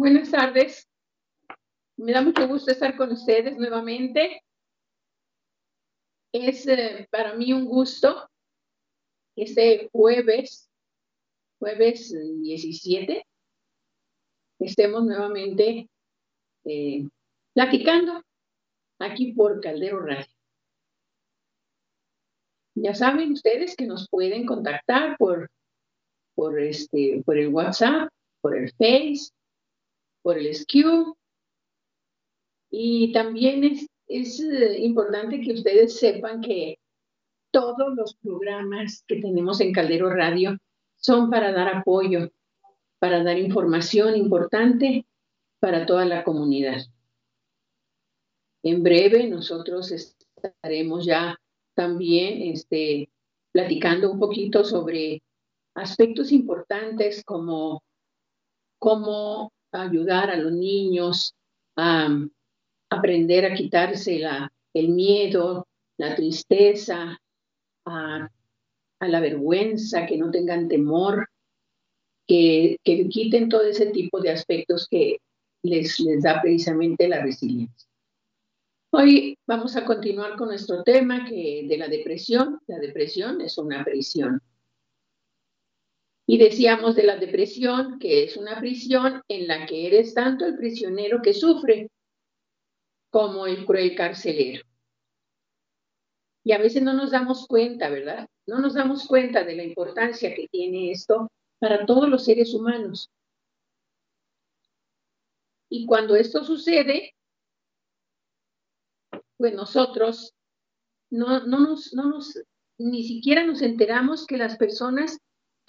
Buenas tardes. Me da mucho gusto estar con ustedes nuevamente. Es eh, para mí un gusto este jueves, jueves 17, estemos nuevamente eh, platicando aquí por Caldero Radio. Ya saben ustedes que nos pueden contactar por, por, este, por el WhatsApp, por el Face, por el SQ. Y también es, es eh, importante que ustedes sepan que todos los programas que tenemos en Caldero Radio son para dar apoyo, para dar información importante para toda la comunidad. En breve nosotros estaremos ya también este, platicando un poquito sobre aspectos importantes como cómo ayudar a los niños a aprender a quitarse la, el miedo, la tristeza, a, la vergüenza, que no tengan temor, que, que, quiten todo ese tipo de aspectos que les, les da precisamente la resiliencia. Hoy vamos a continuar con nuestro tema que de la depresión. La depresión es una prisión. Y decíamos de la depresión que es una prisión en la que eres tanto el prisionero que sufre como el cruel carcelero. Y a veces no nos damos cuenta, ¿verdad? No nos damos cuenta de la importancia que tiene esto para todos los seres humanos. Y cuando esto sucede, pues nosotros no, no, nos, no nos, ni siquiera nos enteramos que las personas,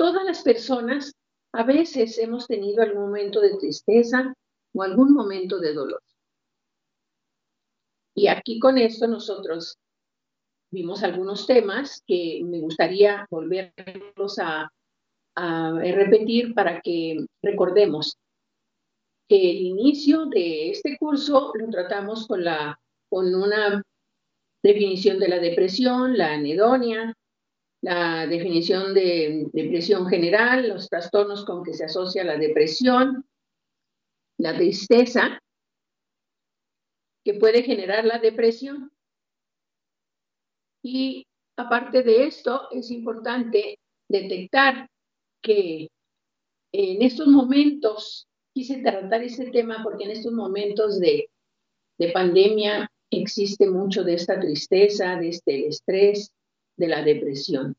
todas las personas, a veces hemos tenido algún momento de tristeza o algún momento de dolor. Y aquí con esto nosotros vimos algunos temas que me gustaría volverlos a, repetir para que recordemos que el inicio de este curso lo tratamos con la con una definición de la depresión, la anedonia, la definición de depresión general, los trastornos con que se asocia la depresión, la tristeza que puede generar la depresión. Y aparte de esto, es importante detectar que en estos momentos, quise tratar este tema porque en estos momentos de, de pandemia existe mucho de esta tristeza, de este estrés, de la depresión.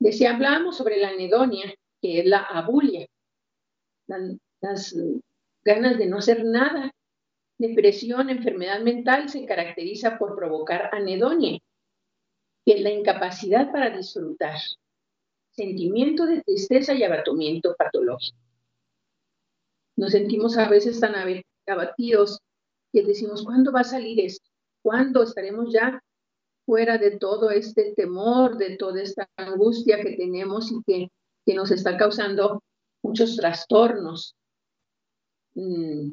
Decía, hablábamos sobre la anedonia, que es la abulia, las ganas de no hacer nada. Depresión, enfermedad mental, se caracteriza por provocar anedonia, que es la incapacidad para disfrutar, sentimiento de tristeza y abatimiento patológico. Nos sentimos a veces tan abatidos que decimos, ¿cuándo va a salir esto? ¿Cuándo estaremos ya fuera de todo este temor, de toda esta angustia que tenemos y que, que nos está causando muchos trastornos mm,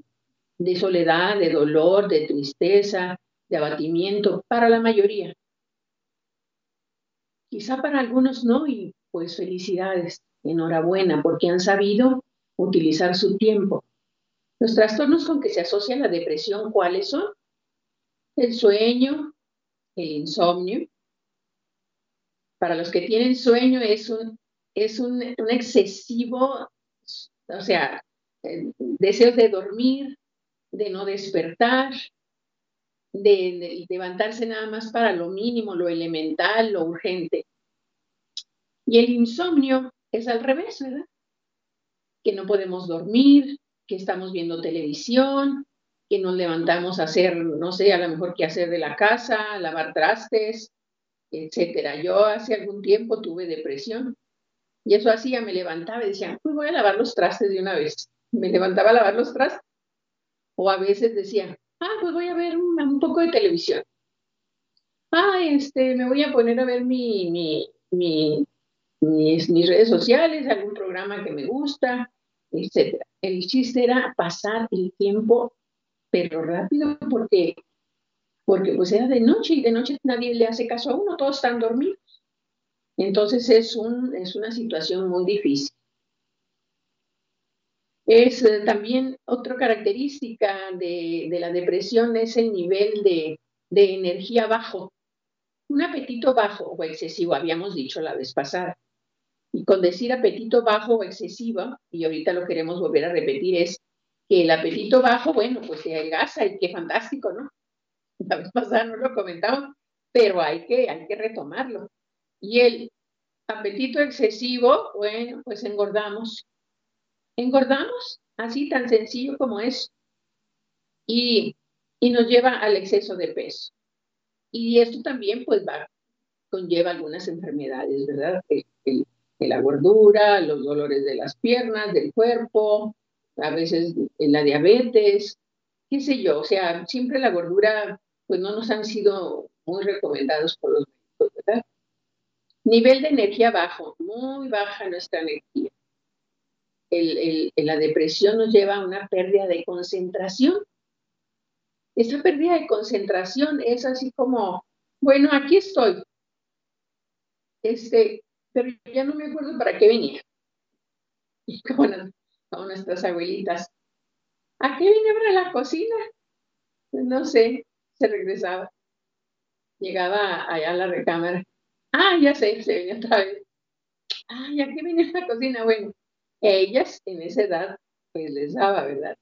de soledad, de dolor, de tristeza, de abatimiento, para la mayoría. Quizá para algunos no, y pues felicidades, enhorabuena, porque han sabido utilizar su tiempo los trastornos con que se asocia la depresión, ¿cuáles son? El sueño, el insomnio. Para los que tienen sueño es un, es un, excesivo, o sea, deseos de dormir, de no despertar, de, levantarse nada más para lo mínimo, lo elemental, lo urgente. Y el insomnio es al revés, ¿verdad? Que no podemos dormir, que estamos viendo televisión, que nos levantamos a hacer, no sé, a lo mejor qué hacer de la casa, lavar trastes, etcétera. Yo hace algún tiempo tuve depresión y eso hacía, me levantaba y decía, pues voy a lavar los trastes de una vez. Me levantaba a lavar los trastes. O a veces decía, ah, pues voy a ver un, poco de televisión. Ah, este, me voy a poner a ver mi, mis, mis redes sociales, algún programa que me gusta, etcétera. El chiste era pasar el tiempo, pero rápido, porque, porque pues era de noche y de noche nadie le hace caso a uno, todos están dormidos. Entonces es, un, es una situación muy difícil. Es eh, también otra característica de, la depresión es el nivel de, de energía bajo. Un apetito bajo o excesivo, habíamos dicho la vez pasada. Y con decir apetito bajo o excesivo, y ahorita lo queremos volver a repetir, es el apetito bajo, bueno, pues se adelgaza y qué fantástico, ¿no? La vez pasada no lo comentamos, pero hay que, hay que retomarlo. Y el apetito excesivo, bueno, pues engordamos. Engordamos, así tan sencillo como es. Y, y nos lleva al exceso de peso. Y esto también, pues, va, conlleva algunas enfermedades, ¿verdad? El, la gordura, los dolores de las piernas, del cuerpo, a veces la diabetes, qué sé yo, o sea, siempre la gordura, pues no nos han sido muy recomendados por los médicos, ¿verdad? Nivel de energía bajo, muy baja nuestra energía. El, la depresión nos lleva a una pérdida de concentración. Esa pérdida de concentración es así como, bueno, aquí estoy. Este, pero ya no me acuerdo para qué venía. Y como, nuestras abuelitas, ¿a qué vine para la cocina? No sé, se regresaba. Llegaba allá a la recámara. Ah, ya sé, se venía otra vez. Ah, ¿a qué vine a la cocina? Bueno, ellas en esa edad, pues les daba, ¿verdad?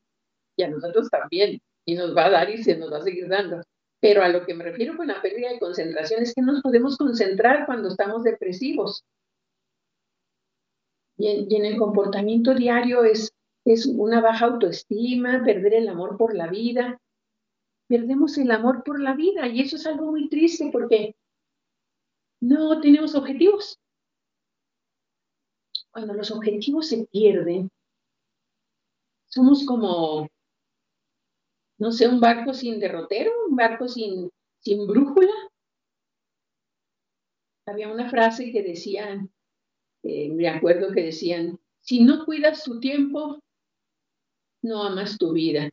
Y a nosotros también. Y nos va a dar y se nos va a seguir dando. Pero a lo que me refiero con la pérdida de concentración es que no nos podemos concentrar cuando estamos depresivos. Y en, el comportamiento diario es, es una baja autoestima, perder el amor por la vida. Perdemos el amor por la vida y eso es algo muy triste porque no tenemos objetivos. Cuando los objetivos se pierden, somos como, no sé, un barco sin derrotero, un barco sin, sin brújula. Había una frase que decía, eh, me acuerdo que decían, si no cuidas tu tiempo, no amas tu vida.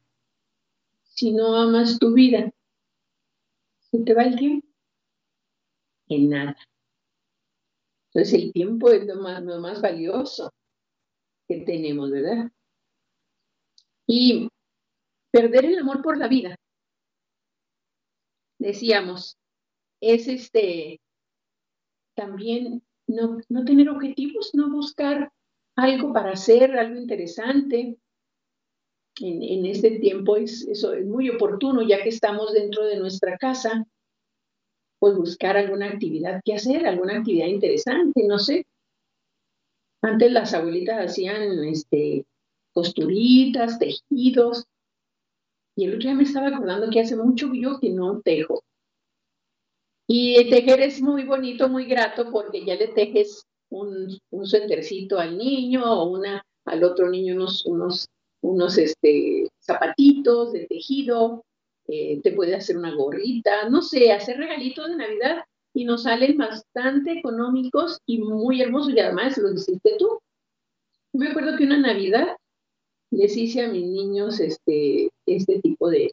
Si no amas tu vida, se te va el tiempo en nada. Entonces el tiempo es lo más, lo más valioso que tenemos, ¿verdad? Y perder el amor por la vida, decíamos, es este también no, no tener objetivos, no buscar algo para hacer, algo interesante. En, en este tiempo es, es muy oportuno, ya que estamos dentro de nuestra casa, pues buscar alguna actividad que hacer, alguna actividad interesante, no sé. Antes las abuelitas hacían este, costuritas, tejidos, y el otro día me estaba acordando que hace mucho yo que no tejo. Y tejer es muy bonito, muy grato, porque ya le tejes un, un suétercito al niño o una, al otro niño unos, unos, unos este, zapatitos de tejido, eh, te puede hacer una gorrita, no sé, hacer regalitos de Navidad y nos salen bastante económicos y muy hermosos y además lo hiciste tú. Me acuerdo que una Navidad les hice a mis niños este, este tipo de,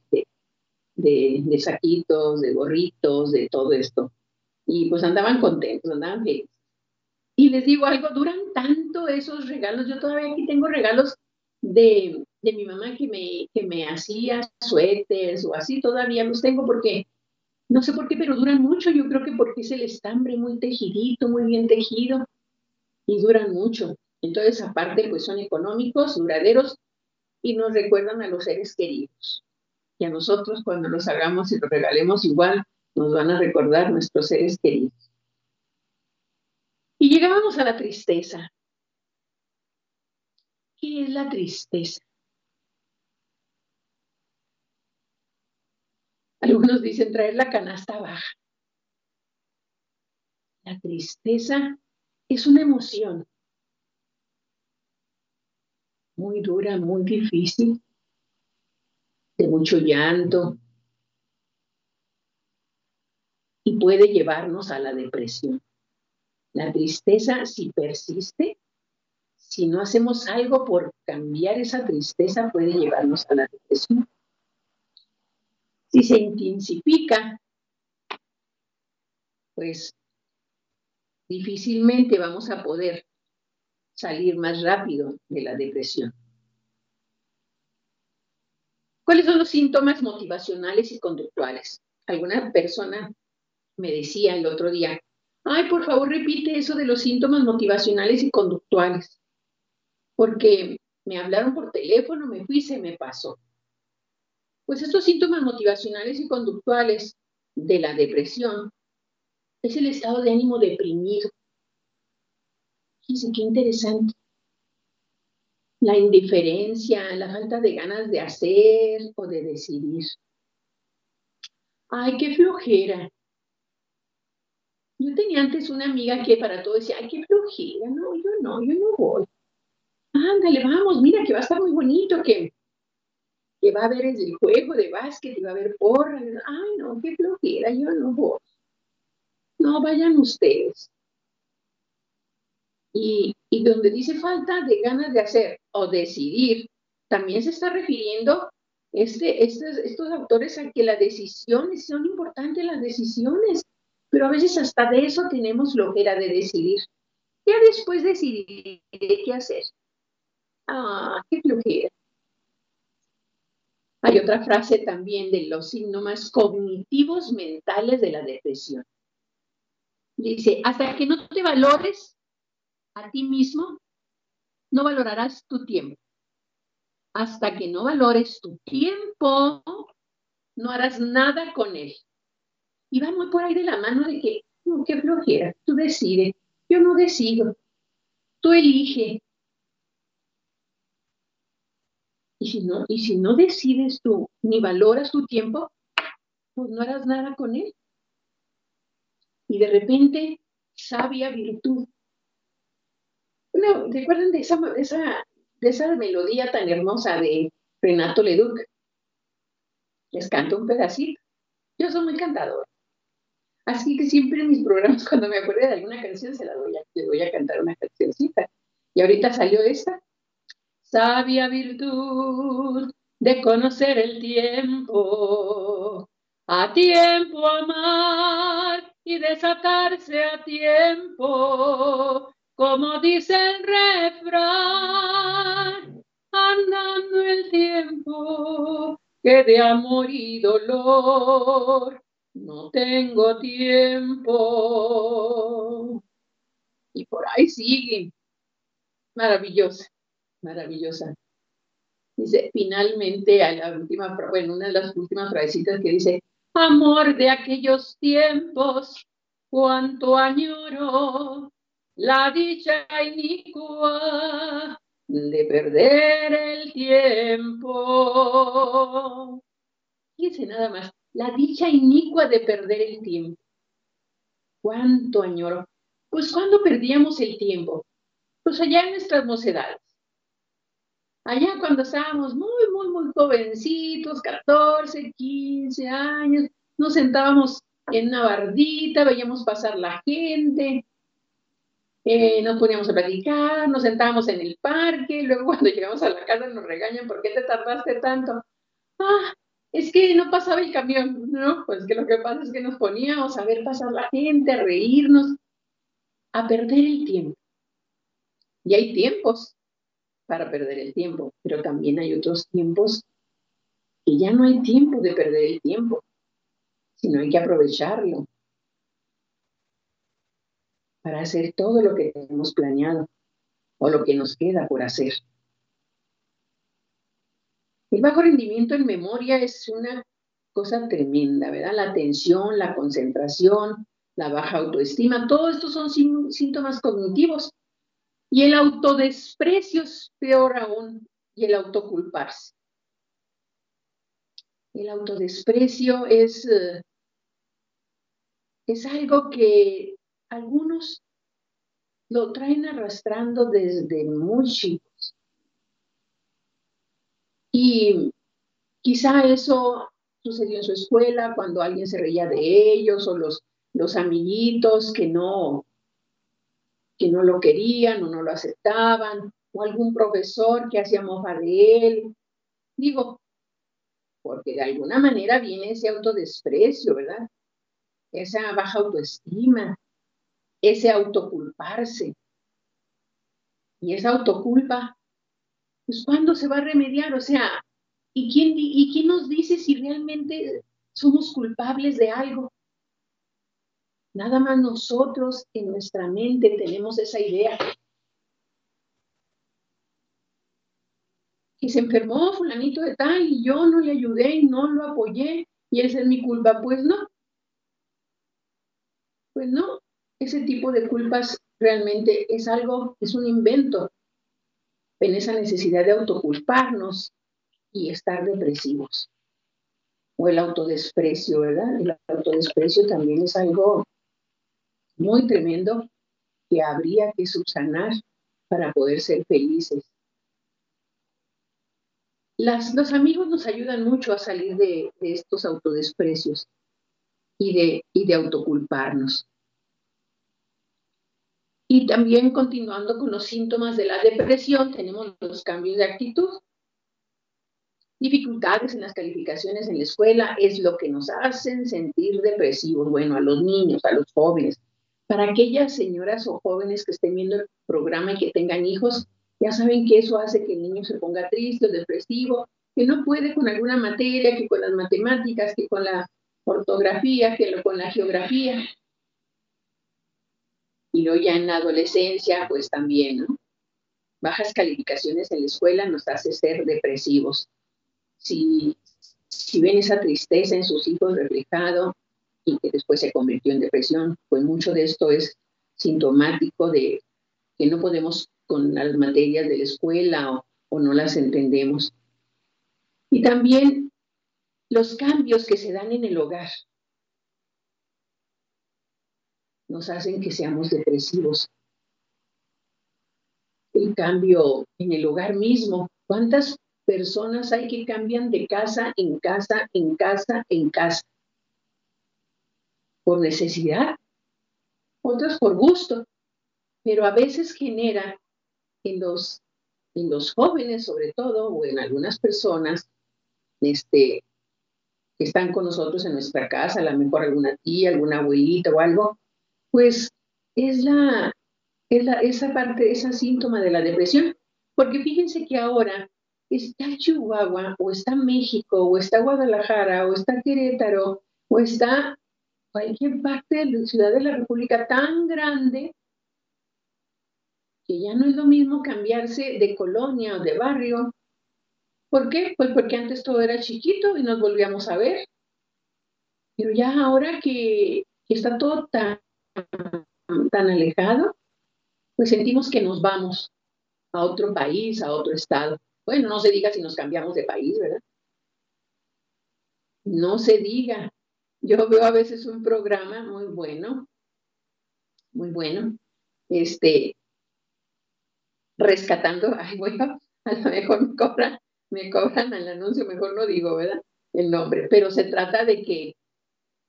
saquitos, de gorritos, de todo esto. Y pues andaban contentos, andaban felices. Y les digo algo, duran tanto esos regalos. Yo todavía aquí tengo regalos de, de mi mamá que me, que me hacía suéteres o así, todavía los tengo porque, no sé por qué, pero duran mucho. Yo creo que porque es el estambre muy tejidito, muy bien tejido y duran mucho. Entonces, aparte, pues son económicos, duraderos y nos recuerdan a los seres queridos y a nosotros cuando los hagamos y los regalemos igual nos van a recordar nuestros seres queridos. Y llegábamos a la tristeza. ¿Qué es la tristeza? Algunos dicen traer la canasta baja. La tristeza es una emoción muy dura, muy difícil, de mucho llanto y puede llevarnos a la depresión. La tristeza, si persiste, si no hacemos algo por cambiar esa tristeza, puede llevarnos a la depresión. Si se intensifica, pues difícilmente vamos a poder salir más rápido de la depresión. ¿Cuáles son los síntomas motivacionales y conductuales? Alguna persona me decía el otro día, ay, por favor repite eso de los síntomas motivacionales y conductuales, porque me hablaron por teléfono, me fui se me pasó. Pues estos síntomas motivacionales y conductuales de la depresión es el estado de ánimo deprimido. Fíjense qué interesante. La indiferencia, la falta de ganas de hacer o de decidir. Ay, qué flojera. Yo tenía antes una amiga que para todo decía, ay, qué flojera, no, yo no, yo no voy. Ándale, vamos, mira que va a estar muy bonito, que, que va a haber el juego de básquet y va a haber porra. Ay, no, qué flojera, yo no voy. No, vayan ustedes. Y, y donde dice falta de ganas de hacer o decidir, también se está refiriendo este, estos, estos autores a que las decisiones son importantes, las decisiones, pero a veces hasta de eso tenemos flojera de decidir. Ya después decidir qué hacer. Ah, qué flojera. Hay otra frase también de los síntomas cognitivos mentales de la depresión. Dice, hasta que no te valores a ti mismo, no valorarás tu tiempo. Hasta que no valores tu tiempo, no harás nada con él. Y va muy por ahí de la mano de que, no, qué flojera, tú decides, yo no decido, tú elige, Y si no, y si no decides tú ni valoras tu tiempo, pues no harás nada con él. Y de repente, sabia virtud. Bueno, ¿recuerdan de esa, esa, de esa melodía tan hermosa de Renato Leduc? Les canto un pedacito. Yo soy muy cantador. Así que siempre en mis programas, cuando me acuerdo de alguna canción, se la doy a, le voy a cantar una cancioncita. Y ahorita salió esta sabia virtud de conocer el tiempo, a tiempo amar y desatarse a tiempo, como dice el refrán, andando el tiempo que de amor y dolor no tengo tiempo. Y por ahí sigue. Maravilloso maravillosa. Dice, finalmente, a la última, bueno, una de las últimas frasecitas que dice, amor de aquellos tiempos, cuánto añoro la dicha inicua de perder el tiempo. Fíjense nada más, la dicha inicua de perder el tiempo. ¿Cuánto añoro? Pues cuando perdíamos el tiempo, pues allá en nuestras mocedades Allá cuando estábamos muy, muy, muy jovencitos, 14, 15 años, nos sentábamos en una bardita, veíamos pasar la gente, eh, nos poníamos a platicar, nos sentábamos en el parque, luego cuando llegamos a la casa nos regañan, ¿por qué te tardaste tanto? Ah, es que no pasaba el camión, ¿no? Pues que lo que pasa es que nos poníamos a ver pasar la gente, a reírnos, a perder el tiempo. Y hay tiempos para perder el tiempo, pero también hay otros tiempos que ya no hay tiempo de perder el tiempo, sino hay que aprovecharlo para hacer todo lo que tenemos planeado o lo que nos queda por hacer. El bajo rendimiento en memoria es una cosa tremenda, ¿verdad? La atención, la concentración, la baja autoestima, todo esto son síntomas cognitivos y el autodesprecio es peor aún, y el autoculparse. El autodesprecio es, eh, es algo que algunos lo traen arrastrando desde muy chicos. Y quizá eso sucedió en su escuela cuando alguien se reía de ellos o los, los amiguitos que no, que no lo querían o no lo aceptaban, o algún profesor que hacía mofa de él. Digo, porque de alguna manera viene ese autodesprecio, ¿verdad? Esa baja autoestima, ese autoculparse. Y esa autoculpa, pues ¿cuándo se va a remediar? O sea, ¿Y quién, ¿Y quién nos dice si realmente somos culpables de algo? Nada más nosotros en nuestra mente tenemos esa idea. Y se enfermó fulanito de tal y yo no le ayudé y no lo apoyé y esa es mi culpa. Pues no. Pues no. Ese tipo de culpas realmente es algo, es un invento en esa necesidad de autoculparnos y estar depresivos. O el autodesprecio, ¿verdad? El autodesprecio también es algo muy tremendo que habría que subsanar para poder ser felices. Las, los amigos nos ayudan mucho a salir de, estos autodesprecios y de, y de autoculparnos. Y también continuando con los síntomas de la depresión, tenemos los cambios de actitud. Dificultades en las calificaciones en la escuela es lo que nos hacen sentir depresivos, bueno, a los niños, a los jóvenes. Para aquellas señoras o jóvenes que estén viendo el programa y que tengan hijos, ya saben que eso hace que el niño se ponga triste o depresivo, que no puede con alguna materia, que con las matemáticas, que con la ortografía, que con la geografía. Y luego ya en la adolescencia, pues también. Bajas calificaciones en la escuela nos hace ser depresivos. Si, si ven esa tristeza en sus hijos reflejado y que después se convirtió en depresión, pues mucho de esto es sintomático de que no podemos con las materias de la escuela o no las entendemos. Y también los cambios que se dan en el hogar nos hacen que seamos depresivos. El cambio en el hogar mismo. ¿Cuántas personas hay que cambian de casa en casa, en casa, en casa? Por necesidad, otras por gusto, pero a veces genera en los, en los jóvenes sobre todo, o en algunas personas, este, que están con nosotros en nuestra casa, a lo mejor alguna tía, alguna abuelita o algo, pues es la, es la, esa parte, ese síntoma de la depresión. Porque fíjense que ahora está Chihuahua, o está México, o está Guadalajara, o está Querétaro, o está cualquier parte de la ciudad de la República tan grande que ya no es lo mismo cambiarse de colonia o de barrio. ¿Por qué? Pues porque antes todo era chiquito y nos volvíamos a ver. Pero ya ahora que está todo tan alejado, pues sentimos que nos vamos a otro país, a otro estado. Bueno, no se diga si nos cambiamos de país, ¿verdad? No se diga. Yo veo a veces un programa muy bueno, muy bueno, este, rescatando, ay, bueno, a lo mejor me cobran, me cobran al anuncio, mejor no digo, ¿verdad? El nombre, pero se trata de que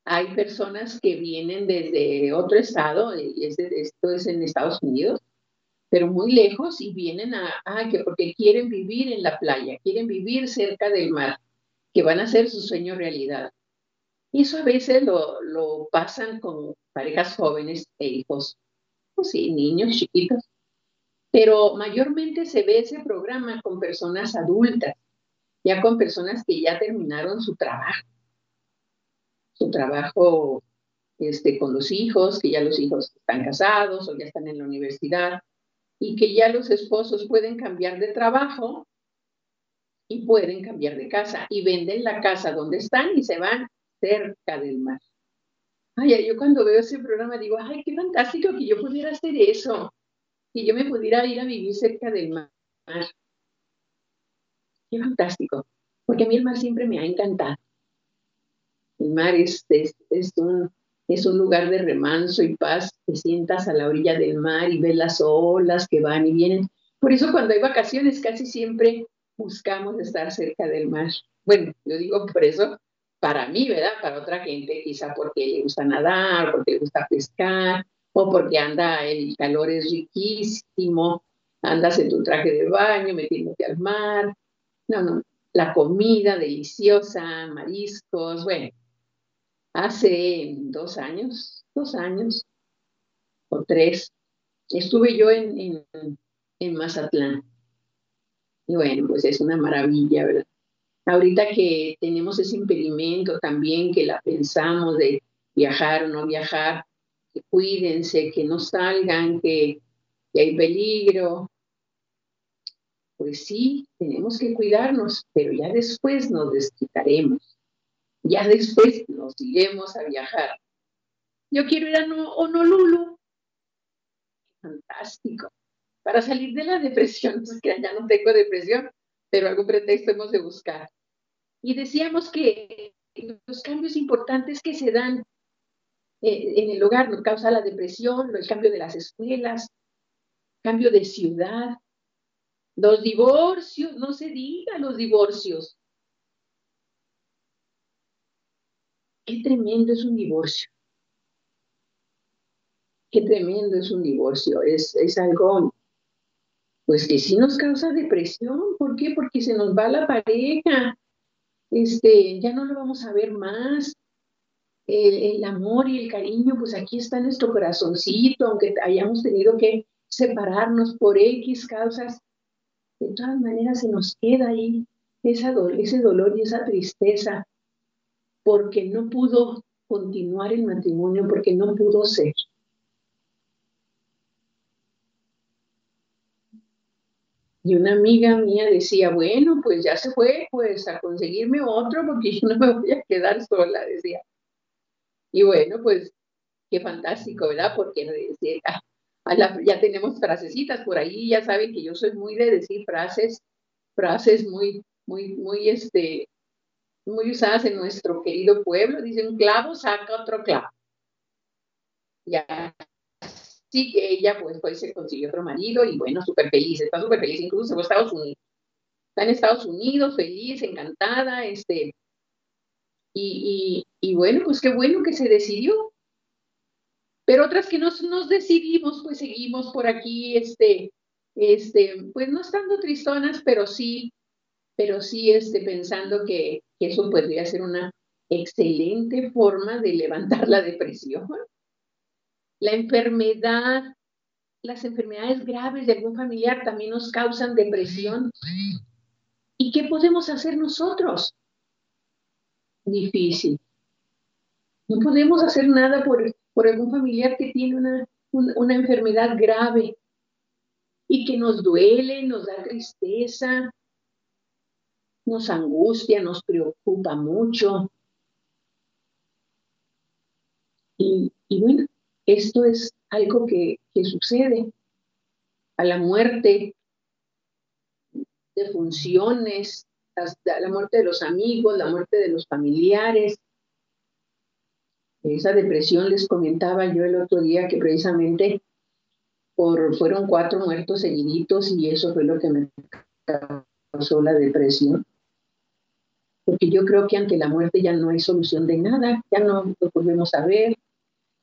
hay personas que vienen desde otro estado, esto es en Estados Unidos, pero muy lejos y vienen a, ah, que porque quieren vivir en la playa, quieren vivir cerca del mar, que van a hacer su sueño realidad. Y eso a veces lo, lo pasan con parejas jóvenes e hijos, pues sí, niños chiquitos. Pero mayormente se ve ese programa con personas adultas, ya con personas que ya terminaron su trabajo su trabajo este, con los hijos, que ya los hijos están casados o ya están en la universidad y que ya los esposos pueden cambiar de trabajo y pueden cambiar de casa y venden la casa donde están y se van cerca del mar. Ay, yo cuando veo ese programa digo, ay, qué fantástico que yo pudiera hacer eso, que yo me pudiera ir a vivir cerca del mar. Qué fantástico, porque a mí el mar siempre me ha encantado. El mar es, es, un, es un lugar de remanso y paz. Te sientas a la orilla del mar y ves las olas que van y vienen. Por eso cuando hay vacaciones casi siempre buscamos estar cerca del mar. Bueno, yo digo por eso, para mí, ¿verdad? Para otra gente, quizá porque le gusta nadar, porque le gusta pescar, o porque anda, el calor es riquísimo, andas en tu traje de baño, metiéndote al mar. No, no, la comida deliciosa, mariscos, bueno, Hace dos años, dos años o tres, estuve yo en, Mazatlán. Y bueno, pues es una maravilla, ¿verdad? ahorita que tenemos ese impedimento también, que la pensamos de viajar o no viajar, que cuídense, que no salgan, que, que hay peligro. Pues sí, tenemos que cuidarnos, pero ya después nos desquitaremos. Ya después nos iremos a viajar. Yo quiero ir a Honolulu. Fantástico. Para salir de la depresión, es que ya no tengo depresión, pero algún pretexto hemos de buscar. Y decíamos que los cambios importantes que se dan eh, en el hogar nos causa la depresión, el cambio de las escuelas, cambio de ciudad, los divorcios, no se diga los divorcios. Qué tremendo es un divorcio. Qué tremendo es un divorcio. Es, es algo, pues que sí nos causa depresión. ¿Por qué? Porque se nos va la pareja. Este, ya no lo vamos a ver más. El, amor y el cariño, pues aquí está nuestro corazoncito, aunque hayamos tenido que separarnos por X causas, de todas maneras se nos queda ahí esa, ese dolor y esa tristeza porque no pudo continuar el matrimonio, porque no pudo ser. Y una amiga mía decía, bueno, pues ya se fue, pues a conseguirme otro porque yo no me voy a quedar sola, decía. Y bueno, pues qué fantástico, ¿verdad? Porque ya tenemos frasecitas por ahí, ya saben que yo soy muy de decir frases, frases muy, muy, muy, este, muy usadas en nuestro querido pueblo. Dice, un clavo saca otro clavo. Ya sí ella pues, pues se consiguió otro marido y bueno, súper feliz, está súper feliz, incluso en Estados Unidos. Está en Estados Unidos, feliz, encantada, este, y, y, bueno, pues qué bueno que se decidió. Pero otras que nos, nos decidimos, pues seguimos por aquí, este, este, pues no estando tristonas, pero sí pero sí este, pensando que, eso podría ser una excelente forma de levantar la depresión. La enfermedad, las enfermedades graves de algún familiar también nos causan depresión. ¿Y qué podemos hacer nosotros? Difícil. No podemos hacer nada por, por algún familiar que tiene una, una enfermedad grave y que nos duele, nos da tristeza, nos angustia, nos preocupa mucho. Y, bueno, esto es algo que, sucede a la muerte de funciones, a la muerte de los amigos, la muerte de los familiares. Esa depresión les comentaba yo el otro día que precisamente por, fueron cuatro muertos seguiditos y eso fue lo que me causó la depresión porque yo creo que ante la muerte ya no hay solución de nada, ya no lo volvemos a ver.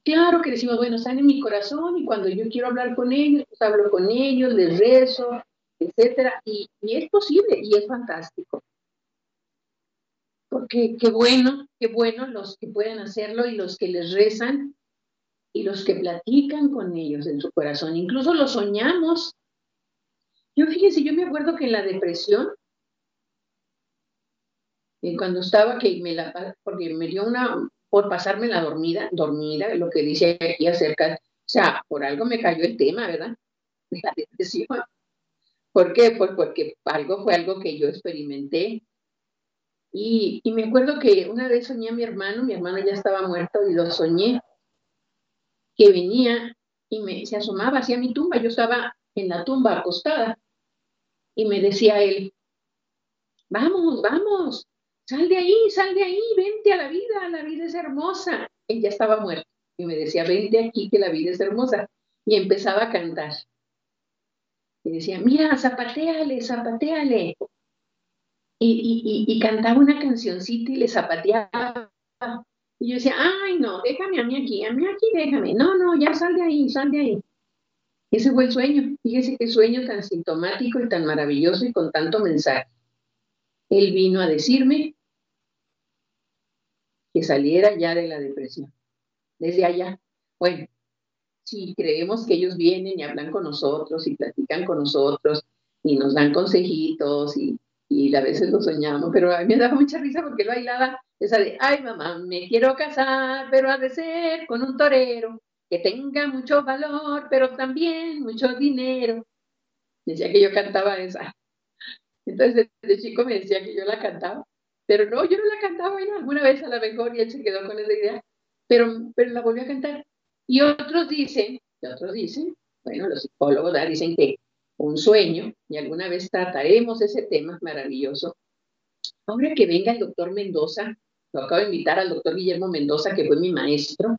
Claro que decimos, bueno, están en mi corazón y cuando yo quiero hablar con ellos, pues hablo con ellos, les rezo, etcétera, y, es posible y es fantástico. Porque qué bueno, qué bueno los que pueden hacerlo y los que les rezan y los que platican con ellos en su corazón, incluso los soñamos. Yo fíjense, yo me acuerdo que en la depresión cuando estaba que me la, porque me dio una, por pasarme la dormida, dormida, lo que dice aquí acerca, o sea, por algo me cayó el tema, ¿verdad? De la depresión. ¿Por qué? Pues porque algo fue algo que yo experimenté. Y, y me acuerdo que una vez soñé a mi hermano, mi hermano ya estaba muerto y lo soñé, que venía y me, se asomaba hacia mi tumba, yo estaba en la tumba acostada y me decía él, vamos, vamos, sal de ahí, sal de ahí, vente a la vida, la vida es hermosa. Ella estaba muerta y me decía, vente aquí que la vida es hermosa. Y empezaba a cantar. Y decía, mira, zapateale, zapateale. Y, y, y, cantaba una cancioncita y le zapateaba. Y yo decía, ay, no, déjame a mí aquí, a mí aquí déjame. No, no, ya sal de ahí, sal de ahí. Ese fue el sueño. Fíjese qué sueño tan sintomático y tan maravilloso y con tanto mensaje. Él vino a decirme que saliera ya de la depresión, desde allá. Bueno, si creemos que ellos vienen y hablan con nosotros y platican con nosotros y nos dan consejitos y, y a veces lo soñamos, pero a mí me daba mucha risa porque él bailaba esa de, ay mamá, me quiero casar, pero ha de ser con un torero que tenga mucho valor, pero también mucho dinero. Decía que yo cantaba esa. Entonces, desde chico me decía que yo la cantaba, pero no, yo no la cantaba, alguna vez a la mejor y él se quedó con esa idea, pero, pero la volvió a cantar. Y otros dicen, y otros dicen, bueno, los psicólogos dicen que un sueño, y alguna vez trataremos ese tema maravilloso. Ahora que venga el doctor Mendoza, lo acabo de invitar al doctor Guillermo Mendoza, que fue mi maestro.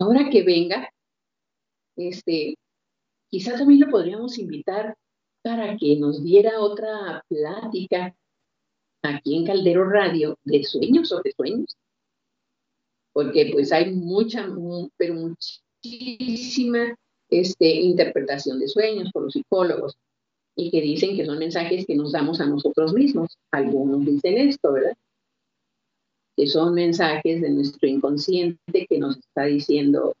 Ahora que venga, este, quizás también lo podríamos invitar para que nos diera otra plática aquí en Caldero Radio de sueños sobre sueños. Porque pues hay mucha, pero muchísima este, interpretación de sueños por los psicólogos y que dicen que son mensajes que nos damos a nosotros mismos. Algunos dicen esto, ¿verdad? Que son mensajes de nuestro inconsciente que nos está diciendo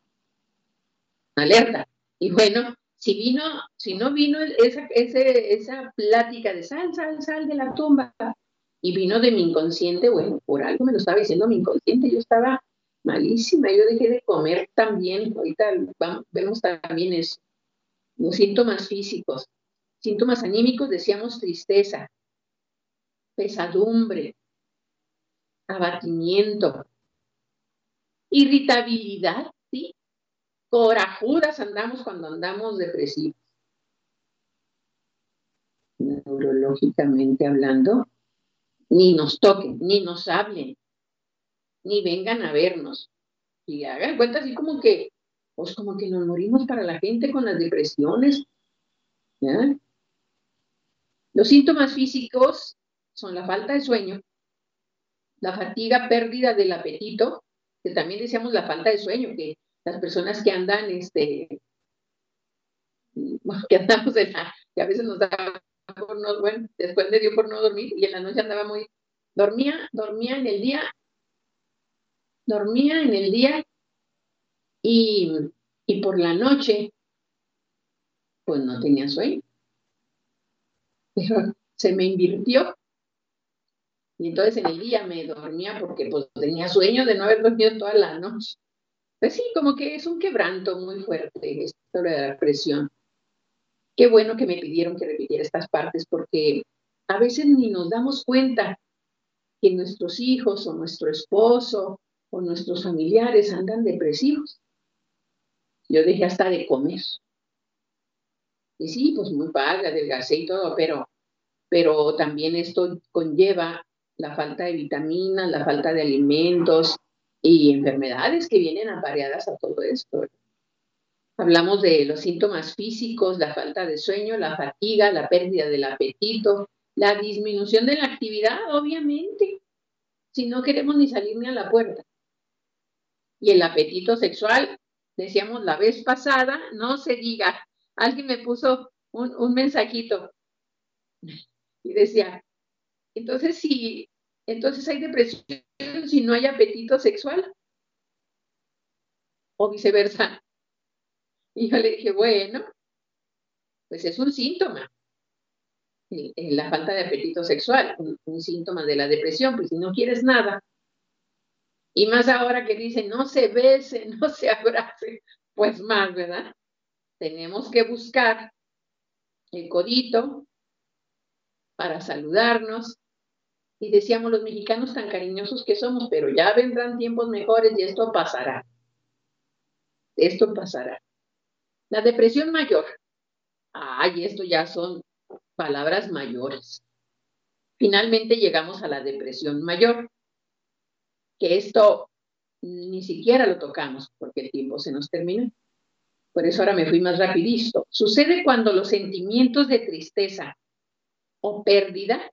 alerta. Y bueno, si vino, si no vino esa, esa plática de sal, sal, sal de la tumba y vino de mi inconsciente, bueno, por algo me lo estaba diciendo mi inconsciente, yo estaba malísima, yo dejé de comer también, ahorita vemos también eso, los síntomas físicos, síntomas anímicos, decíamos tristeza, pesadumbre, abatimiento, irritabilidad, ¿sí? Corajudas andamos cuando andamos depresivos. Neurológicamente hablando, ni nos toquen, ni nos hablen, ni vengan a vernos. Y hagan cuenta así como que, pues como que nos morimos para la gente con las depresiones. Los síntomas físicos son la falta de sueño, la fatiga, pérdida del apetito, que también decíamos la falta de sueño, que las personas que andan, este, que andamos en que a veces nos da por no, bueno, después me dio por no dormir y en la noche andaba muy, dormía, dormía en el día dormía en el día y, por la noche, pues no tenía sueño. Pero se me invirtió. Y entonces en el día me dormía porque pues tenía sueño de no haber dormido toda la noche. Pues sí, como que es un quebranto muy fuerte esto de la presión. Qué bueno que me pidieron que repitiera estas partes porque a veces ni nos damos cuenta que nuestros hijos o nuestro esposo o nuestros familiares andan depresivos. Yo dejé hasta de comer. Y sí, pues muy padre, adelgacé y todo, pero, pero también esto conlleva la falta de vitaminas, la falta de alimentos y enfermedades que vienen apareadas a todo esto. Hablamos de los síntomas físicos, la falta de sueño, la fatiga, la pérdida del apetito, la disminución de la actividad, obviamente, si no queremos ni salir ni a la puerta y el apetito sexual, decíamos la vez pasada, no se diga. Alguien me puso un, mensajito y decía, entonces si, entonces hay depresión si no hay apetito sexual o viceversa. Y yo le dije, bueno, pues es un síntoma, la falta de apetito sexual, un, síntoma de la depresión, pues si no quieres nada, y más ahora que dicen, no se bese, no se abrace, pues más, ¿verdad? Tenemos que buscar el codito para saludarnos. Y decíamos los mexicanos tan cariñosos que somos, pero ya vendrán tiempos mejores y esto pasará. Esto pasará. La depresión mayor. Ay, esto ya son palabras mayores. Finalmente llegamos a la depresión mayor que esto ni siquiera lo tocamos porque el tiempo se nos terminó. Por eso ahora me fui más rapidito. Sucede cuando los sentimientos de tristeza o pérdida,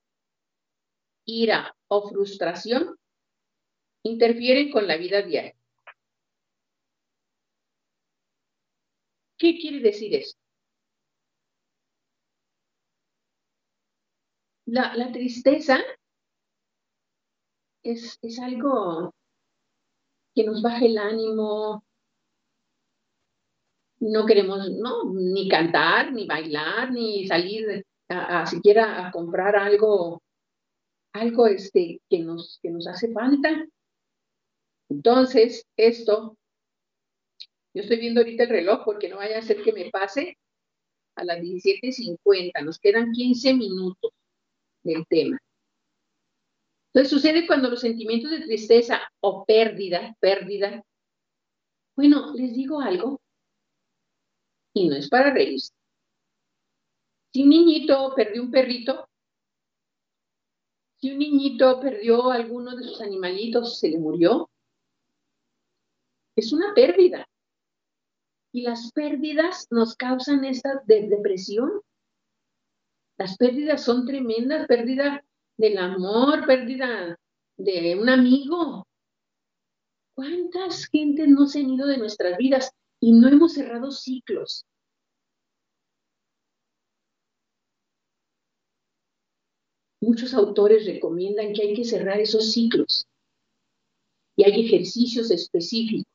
ira o frustración interfieren con la vida diaria. ¿Qué quiere decir esto? La, tristeza es, algo que nos baja el ánimo. No queremos, no, ni cantar, ni bailar, ni salir a, siquiera a comprar algo, algo este, que, nos, que nos hace falta. Entonces, esto, estoy viendo ahorita el reloj porque no vaya a ser que me pase a las 17.50, nos quedan 15 minutos del tema. Entonces sucede cuando los sentimientos de tristeza o pérdida, pérdida, bueno, les digo algo, y no es para reírse. Si un niñito perdió un perrito, si un niñito perdió alguno de sus animalitos, se le murió, es una pérdida. Y las pérdidas nos causan esta depresión. Las pérdidas son tremendas, pérdida del amor, pérdida de un amigo. ¿Cuántas gentes no se han ido de nuestras vidas y no hemos cerrado ciclos? Muchos autores recomiendan que hay que cerrar esos ciclos y hay ejercicios específicos.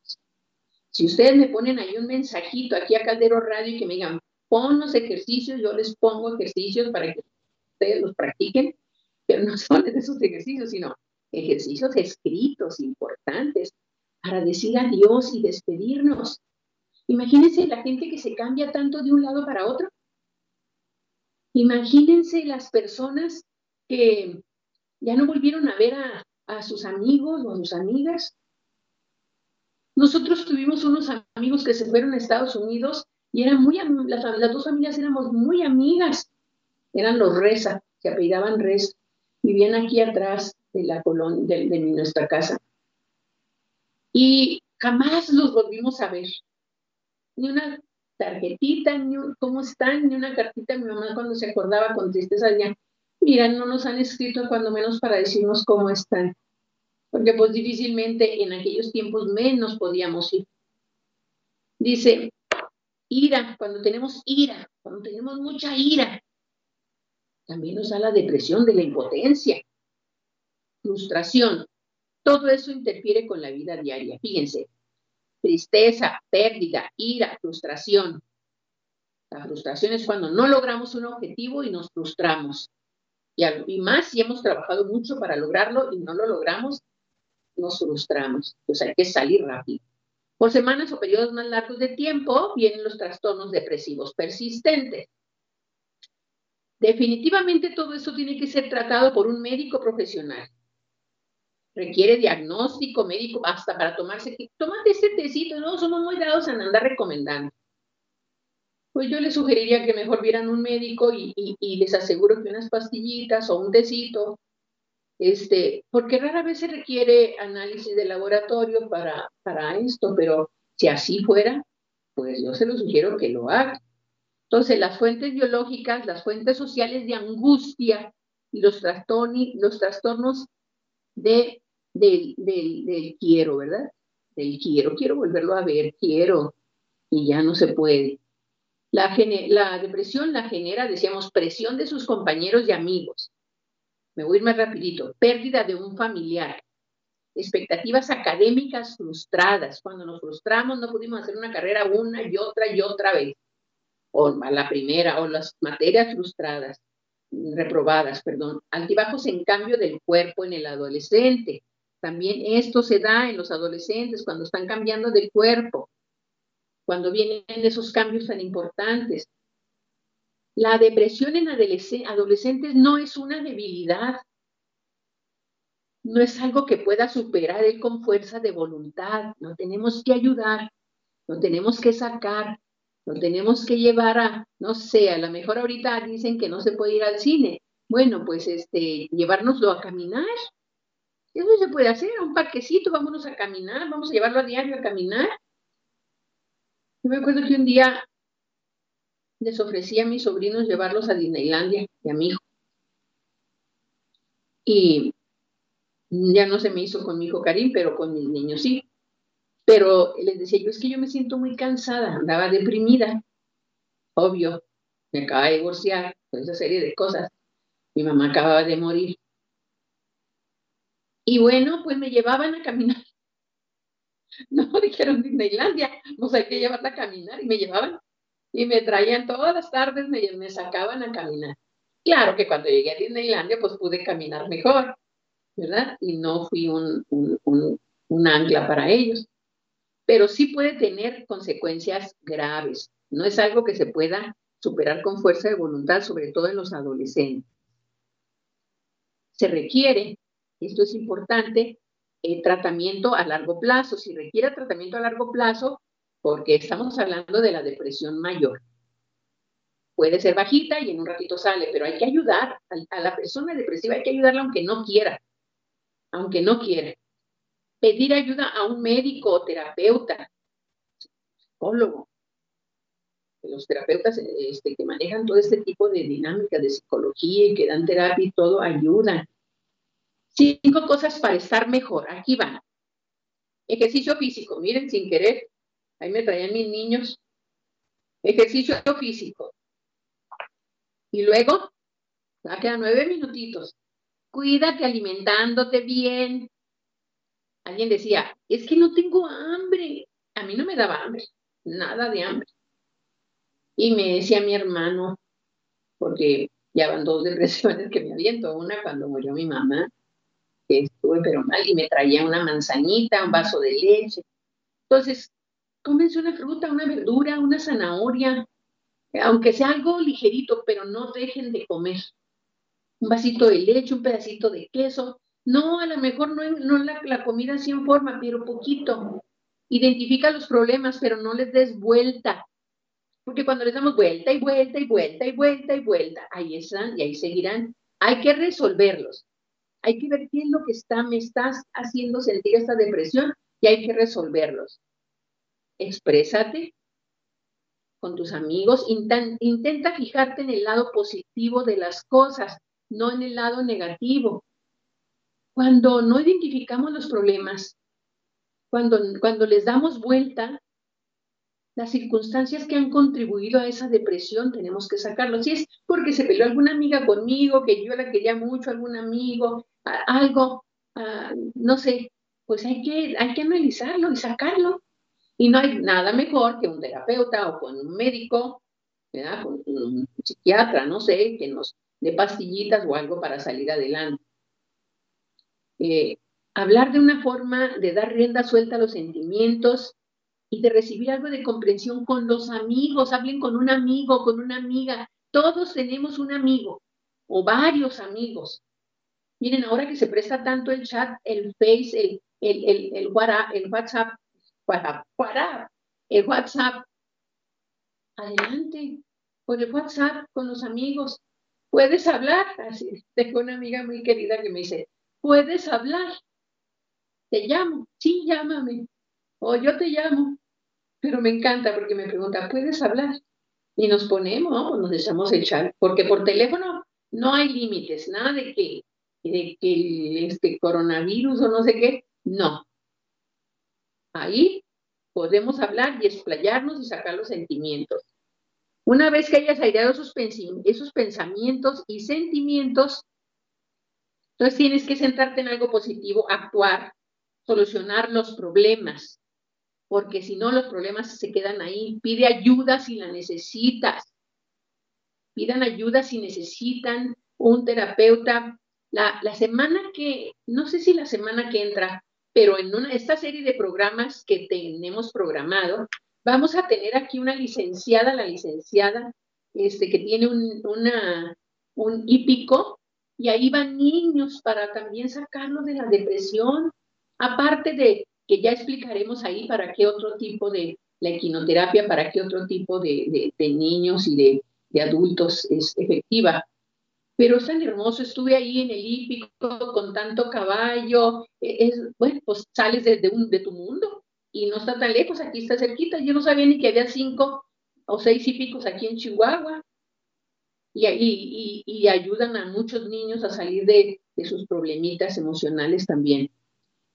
Si ustedes me ponen ahí un mensajito aquí a Caldero Radio y que me digan, pon los ejercicios, yo les pongo ejercicios para que ustedes los practiquen, pero no son esos ejercicios, sino ejercicios escritos importantes para decir adiós y despedirnos. Imagínense la gente que se cambia tanto de un lado para otro. Imagínense las personas que ya no volvieron a ver a, sus amigos o a sus amigas. Nosotros tuvimos unos amigos que se fueron a Estados Unidos y eran muy, las, dos familias éramos muy amigas. Eran los Reza, se apellidaban Reza. Vivían aquí atrás de la colonia, de, nuestra casa. Y jamás los volvimos a ver. Ni una tarjetita, ni cómo están, ni una cartita. Mi mamá cuando se acordaba con tristeza decía, mira, no nos han escrito cuando menos para decirnos cómo están, porque pues difícilmente en aquellos tiempos menos podíamos ir. Dice, ira, cuando tenemos ira, cuando tenemos mucha ira, también nos da la depresión de la impotencia, frustración, todo eso interfiere con la vida diaria. Fíjense, tristeza, pérdida, ira, frustración. La frustración es cuando no logramos un objetivo y nos frustramos. Y, más si hemos trabajado mucho para lograrlo y no lo logramos, nos frustramos. Pues hay que salir rápido. Por semanas o periodos más largos de tiempo vienen los trastornos depresivos persistentes. Definitivamente todo eso tiene que ser tratado por un médico profesional. Requiere diagnóstico médico hasta para tomarse. Tómate este tecito, no somos muy dados a andar recomendando pues yo les sugeriría que mejor vieran un médico y, les aseguro que unas pastillitas o un tecito, este, porque rara vez se requiere análisis de laboratorio para, para esto, pero si así fuera, pues yo se lo sugiero que lo haga. Entonces, las fuentes biológicas, las fuentes sociales de angustia y los, trastornos de, del, quiero, ¿verdad? Del quiero, quiero volverlo a ver, quiero, y ya no se puede. La, depresión la genera, decíamos, presión de sus compañeros y amigos. Me voy a ir más rapidito. Pérdida de un familiar. Expectativas académicas frustradas. Cuando nos frustramos no pudimos hacer una carrera una y otra y otra vez. O la primera, o las materias frustradas, reprobadas, perdón. Altibajos en cambio del cuerpo en el adolescente. También esto se da en los adolescentes cuando están cambiando de cuerpo cuando vienen esos cambios tan importantes. La depresión en adolescentes no es una debilidad, no es algo que pueda superar él con fuerza de voluntad, lo tenemos que ayudar, lo tenemos que sacar, lo tenemos que llevar a, no sé, a lo mejor ahorita dicen que no se puede ir al cine. Bueno, pues este, llevárnoslo a caminar. Eso se puede hacer, a un parquecito, vámonos a caminar, vamos a llevarlo a diario a caminar. Yo me acuerdo que un día les ofrecí a mis sobrinos llevarlos a Disneylandia y a mi hijo. Y ya no se me hizo con mi hijo Karim, pero con mis niños sí. Pero les decía yo, es que yo me siento muy cansada, andaba deprimida. Obvio, me acaba de divorciar, toda esa serie de cosas. Mi mamá acababa de morir. Y bueno, pues me llevaban a caminar No, dijeron Disneylandia, pues hay que llevarla a caminar y me llevaban y me traían todas las tardes, me, me sacaban a caminar. Claro que cuando llegué a Disneylandia, pues pude caminar mejor, ¿verdad? Y no fui un, un ancla para ellos. Pero sí puede tener consecuencias graves. No es algo que se pueda superar con fuerza de voluntad, sobre todo en los adolescentes. Se requiere, esto es importante, el tratamiento a largo plazo. Si requiere tratamiento a largo plazo, porque estamos hablando de la depresión mayor. Puede ser bajita y en un ratito sale, pero hay que ayudar a, la persona depresiva, hay que ayudarla aunque no quiera, aunque no quiera. Pedir ayuda a un médico o terapeuta, psicólogo, los terapeutas este, que manejan todo este tipo de dinámica de psicología y que dan terapia y todo, ayudan. Cinco cosas para estar mejor. Aquí van. Ejercicio físico. Miren, sin querer, ahí me traían mis niños. Ejercicio físico. Y luego, ya quedan nueve minutitos. Cuídate alimentándote bien. Alguien decía, es que no tengo hambre. A mí no me daba hambre, nada de hambre. Y me decía mi hermano, porque ya van dos depresiones que me aviento, una cuando murió mi mamá, que estuve pero mal, y me traía una manzanita, un vaso de leche. Entonces, cómense una fruta, una verdura, una zanahoria, aunque sea algo ligerito, pero no dejen de comer. Un vasito de leche, un pedacito de queso. No, a lo mejor no, la, comida sí en forma, pero poquito. Identifica los problemas, pero no les des vuelta. Porque cuando les damos vuelta y vuelta y vuelta y vuelta y vuelta, ahí están y ahí seguirán. Hay que resolverlos. Hay que ver qué es lo que está, me estás haciendo sentir esta depresión y hay que resolverlos. Exprésate con tus amigos. intenta fijarte en el lado positivo de las cosas, no en el lado negativo. Cuando no identificamos los problemas, cuando, cuando les damos vuelta, las circunstancias que han contribuido a esa depresión tenemos que sacarlo. Si es porque se peleó alguna amiga conmigo, que yo la quería mucho, algún amigo, algo, no sé, pues hay que, hay que analizarlo y sacarlo. Y no hay nada mejor que un terapeuta o con un médico, ¿verdad? con un psiquiatra, no sé, que nos dé pastillitas o algo para salir adelante. Eh, hablar de una forma de dar rienda suelta a los sentimientos y de recibir algo de comprensión con los amigos. Hablen con un amigo, con una amiga. Todos tenemos un amigo o varios amigos. Miren, ahora que se presta tanto el chat, el Face, el, el, el, el, WhatsApp, WhatsApp, el WhatsApp, adelante, con el WhatsApp, con los amigos. Puedes hablar. Así, tengo una amiga muy querida que me dice, puedes hablar. Te llamo. Sí, llámame. O yo te llamo. Pero me encanta porque me pregunta, ¿puedes hablar? Y nos ponemos, nos echamos el chat, porque por teléfono no hay límites, nada de que, de que este coronavirus o no sé qué, no. Ahí podemos hablar y explayarnos y sacar los sentimientos. Una vez que hayas aireado esos, pensamientos y sentimientos, entonces tienes que centrarte en algo positivo, actuar, solucionar los problemas, porque si no los problemas se quedan ahí. Pide ayuda si la necesitas. Pidan ayuda si necesitan un terapeuta. La semana que, no sé si la semana que entra, pero en una, esta serie de programas que tenemos programado, vamos a tener aquí una licenciada, la licenciada, este, que tiene un, hípico, y ahí van niños para también sacarlos de la depresión, aparte de que ya explicaremos ahí para qué otro tipo de la equinoterapia, para qué otro tipo de, niños y de, adultos es efectiva. Pero es tan hermoso, estuve ahí en el hípico con tanto caballo, e, es, bueno, pues sales de, un, de tu mundo y no está tan lejos, aquí está cerquita. Yo no sabía ni que había cinco o seis hípicos aquí en Chihuahua. Y, ayudan a muchos niños a salir de, de sus problemitas emocionales también.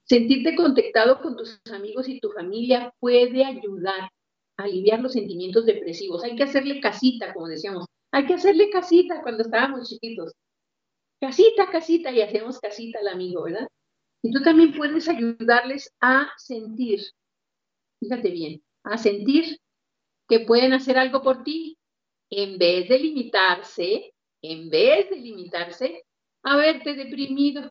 Sentirte conectado con tus amigos y tu familia puede ayudar a aliviar los sentimientos depresivos. Hay que hacerle casita, como decíamos. Hay que hacerle casita cuando estábamos chiquitos. Casita, casita, y hacemos casita al amigo, ¿verdad? Y tú también puedes ayudarles a sentir, fíjate bien, a sentir que pueden hacer algo por ti en vez de limitarse en vez de limitarse a verte deprimido.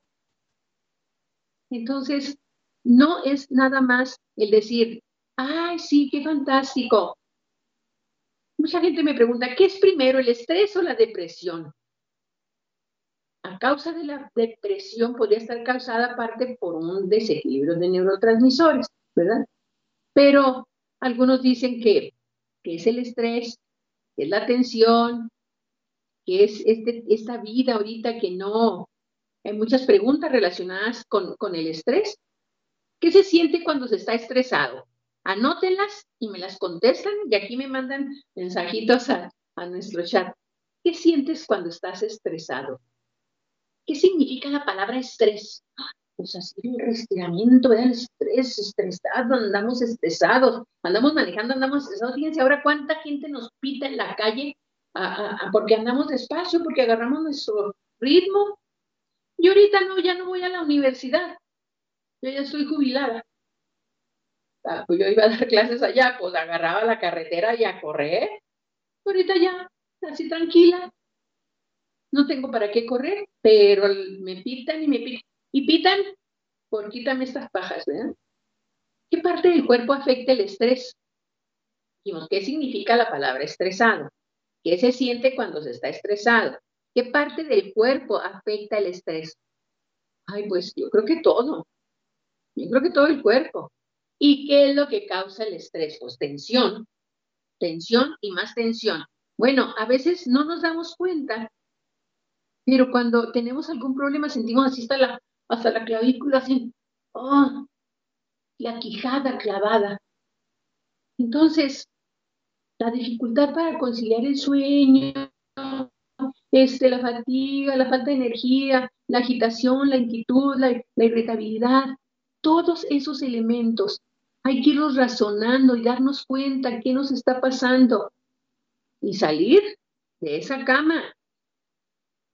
Entonces, no es nada más el decir, ay, sí, qué fantástico. Mucha gente me pregunta, ¿qué es primero, el estrés o la depresión? A causa de la depresión podría estar causada parte por un desequilibrio de neurotransmisores, ¿verdad? Pero algunos dicen que, es el estrés, que es la tensión, que es este, esta vida ahorita que no, hay muchas preguntas relacionadas con, con el estrés. ¿Qué se siente cuando se está estresado? Anótenlas y me las contestan y aquí me mandan mensajitos a, nuestro chat. ¿Qué sientes cuando estás estresado? ¿Qué significa la palabra estrés? Pues así el respiramiento, el estrés, estresado, andamos estresados, andamos manejando, andamos estresados. Fíjense ahora cuánta gente nos pita en la calle porque andamos despacio, porque agarramos nuestro ritmo. Y ahorita no, ya no voy a la universidad. Yo ya estoy jubilada. Pues yo iba a dar clases allá, pues agarraba la carretera y a correr. Ahorita ya, así tranquila. No tengo para qué correr, pero me pitan y me pitan. Y pitan por quítame estas pajas, ¿verdad? ¿Qué parte del cuerpo afecta el estrés? Dijimos, ¿qué significa la palabra estresado? ¿Qué se siente cuando se está estresado? ¿Qué parte del cuerpo afecta el estrés? Ay, pues yo creo que todo. Yo creo que todo el cuerpo. ¿Y qué es lo que causa el estrés? Pues tensión, tensión y más tensión. Bueno, a veces no nos damos cuenta, pero cuando tenemos algún problema sentimos así hasta la, hasta la clavícula, así, oh, la quijada clavada. Entonces, la dificultad para conciliar el sueño, este, la fatiga, la falta de energía, la agitación, la inquietud, la, la irritabilidad, todos esos elementos hay que irlos razonando y darnos cuenta qué nos está pasando y salir de esa cama.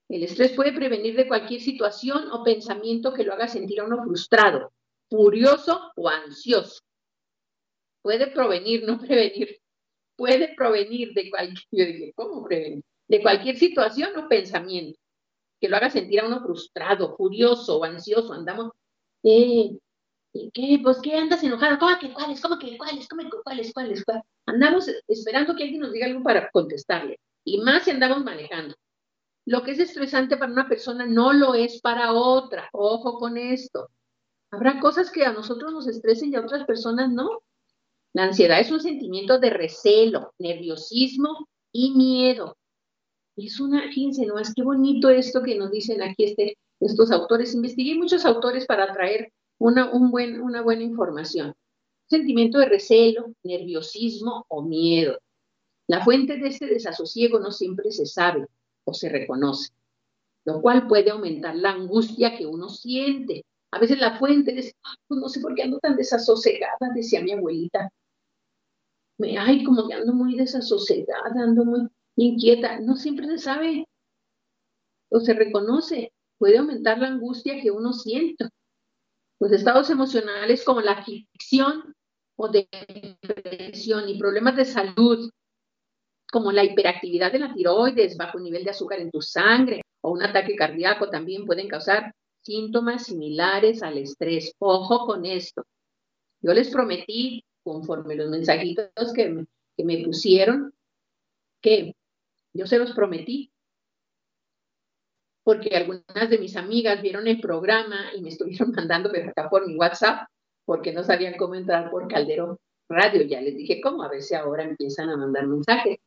El estrés puede prevenir de cualquier situación o pensamiento que lo haga sentir a uno frustrado, furioso o ansioso. Puede provenir, no prevenir. Puede provenir de cualquier, ¿cómo prevenir? De cualquier situación o pensamiento que lo haga sentir a uno frustrado, furioso o ansioso. Andamos, eh, ¿Qué? Pues, ¿qué andas enojada? ¿Cómo que cuáles? ¿Cómo que cuáles? ¿Cómo que cuáles? ¿Cuáles? Andamos esperando que alguien nos diga algo para contestarle. Y más si andamos manejando. Lo que es estresante para una persona no lo es para otra. Ojo con esto. Habrá cosas que a nosotros nos estresen y a otras personas no. La ansiedad es un sentimiento de recelo, nerviosismo y miedo. Es una, fíjense, no es qué bonito esto que nos dicen aquí este, estos autores. Investigué muchos autores para traer una, un buen, una buena información. Sentimiento de recelo, nerviosismo o miedo. La fuente de este desasosiego no siempre se sabe o se reconoce, lo cual puede aumentar la angustia que uno siente. A veces la fuente es, pues no sé por qué ando tan desasosegada, decía mi abuelita. Me, ay, como que ando muy desasosegada, ando muy inquieta. No siempre se sabe o se reconoce. Puede aumentar la angustia que uno siente los estados emocionales como la aflicción o depresión y problemas de salud, como la hiperactividad de la tiroides, bajo nivel de azúcar en tu sangre o un ataque cardíaco, también pueden causar síntomas similares al estrés. Ojo con esto. Yo les prometí, conforme los mensajitos que me, que me pusieron, que yo se los prometí porque algunas de mis amigas vieron el programa y me estuvieron mandando acá por mi WhatsApp porque no sabían cómo entrar por Calderón Radio. Ya les dije cómo, a ver si ahora empiezan a mandar mensajes.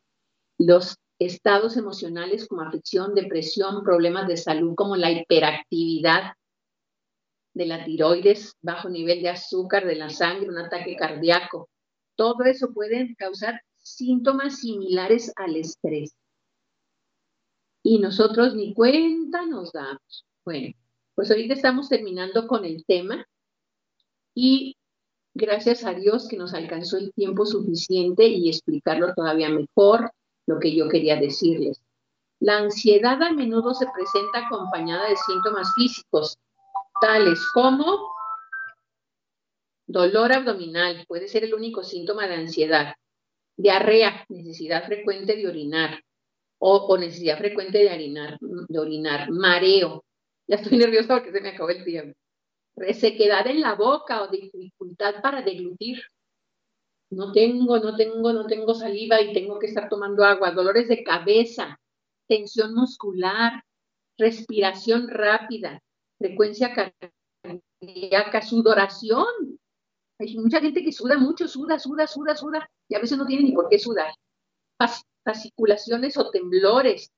Los estados emocionales como aflicción, depresión, problemas de salud como la hiperactividad de la tiroides, bajo nivel de azúcar de la sangre, un ataque cardíaco. Todo eso puede causar síntomas similares al estrés y nosotros ni cuenta nos damos. Bueno, pues ahorita estamos terminando con el tema y gracias a Dios que nos alcanzó el tiempo suficiente y explicarlo todavía mejor lo que yo quería decirles. La ansiedad a menudo se presenta acompañada de síntomas físicos, tales como dolor abdominal, puede ser el único síntoma de ansiedad, diarrea, necesidad frecuente de orinar, o, necesidad frecuente de orinar, mareo. Ya estoy nerviosa porque se me acabó el tiempo. Resequedad en la boca o dificultad para deglutir. No tengo, no tengo, no tengo saliva y tengo que estar tomando agua. Dolores de cabeza, tensión muscular, respiración rápida, frecuencia cardíaca, sudoración. Hay mucha gente que suda mucho, suda, suda, suda, suda, y a veces no tiene ni por qué sudar fasciculaciones o temblores.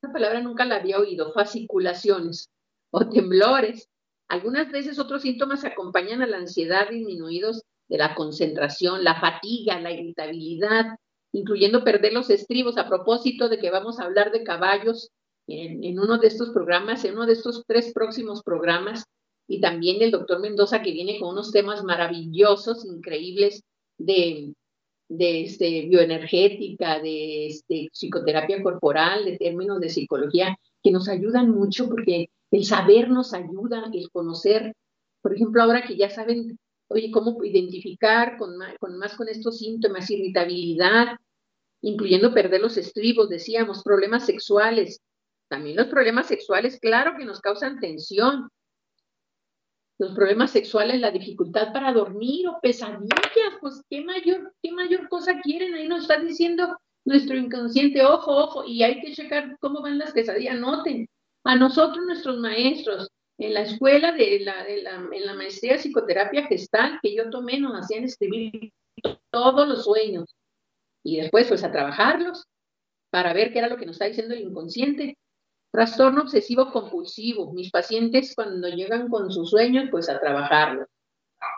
Esa palabra nunca la había oído, fasciculaciones o temblores. Algunas veces otros síntomas acompañan a la ansiedad disminuidos de la concentración, la fatiga, la irritabilidad, incluyendo perder los estribos. A propósito de que vamos a hablar de caballos en, en uno de estos programas, en uno de estos tres próximos programas, y también el doctor Mendoza que viene con unos temas maravillosos, increíbles de de este, bioenergética, de este, psicoterapia corporal, de términos de psicología, que nos ayudan mucho porque el saber nos ayuda, el conocer, por ejemplo, ahora que ya saben, oye, cómo identificar con más con, más con estos síntomas, irritabilidad, incluyendo perder los estribos, decíamos, problemas sexuales. También los problemas sexuales, claro que nos causan tensión, los problemas sexuales, la dificultad para dormir o pesadillas, pues qué mayor, qué mayor cosa quieren, ahí nos está diciendo nuestro inconsciente, ojo, ojo, y hay que checar cómo van las pesadillas, noten, a nosotros nuestros maestros, en la escuela de la, de la, en la maestría de psicoterapia gestal que yo tomé, nos hacían escribir todos los sueños y después pues a trabajarlos para ver qué era lo que nos está diciendo el inconsciente Trastorno obsesivo compulsivo. Mis pacientes cuando llegan con sus sueños, pues a trabajarlo.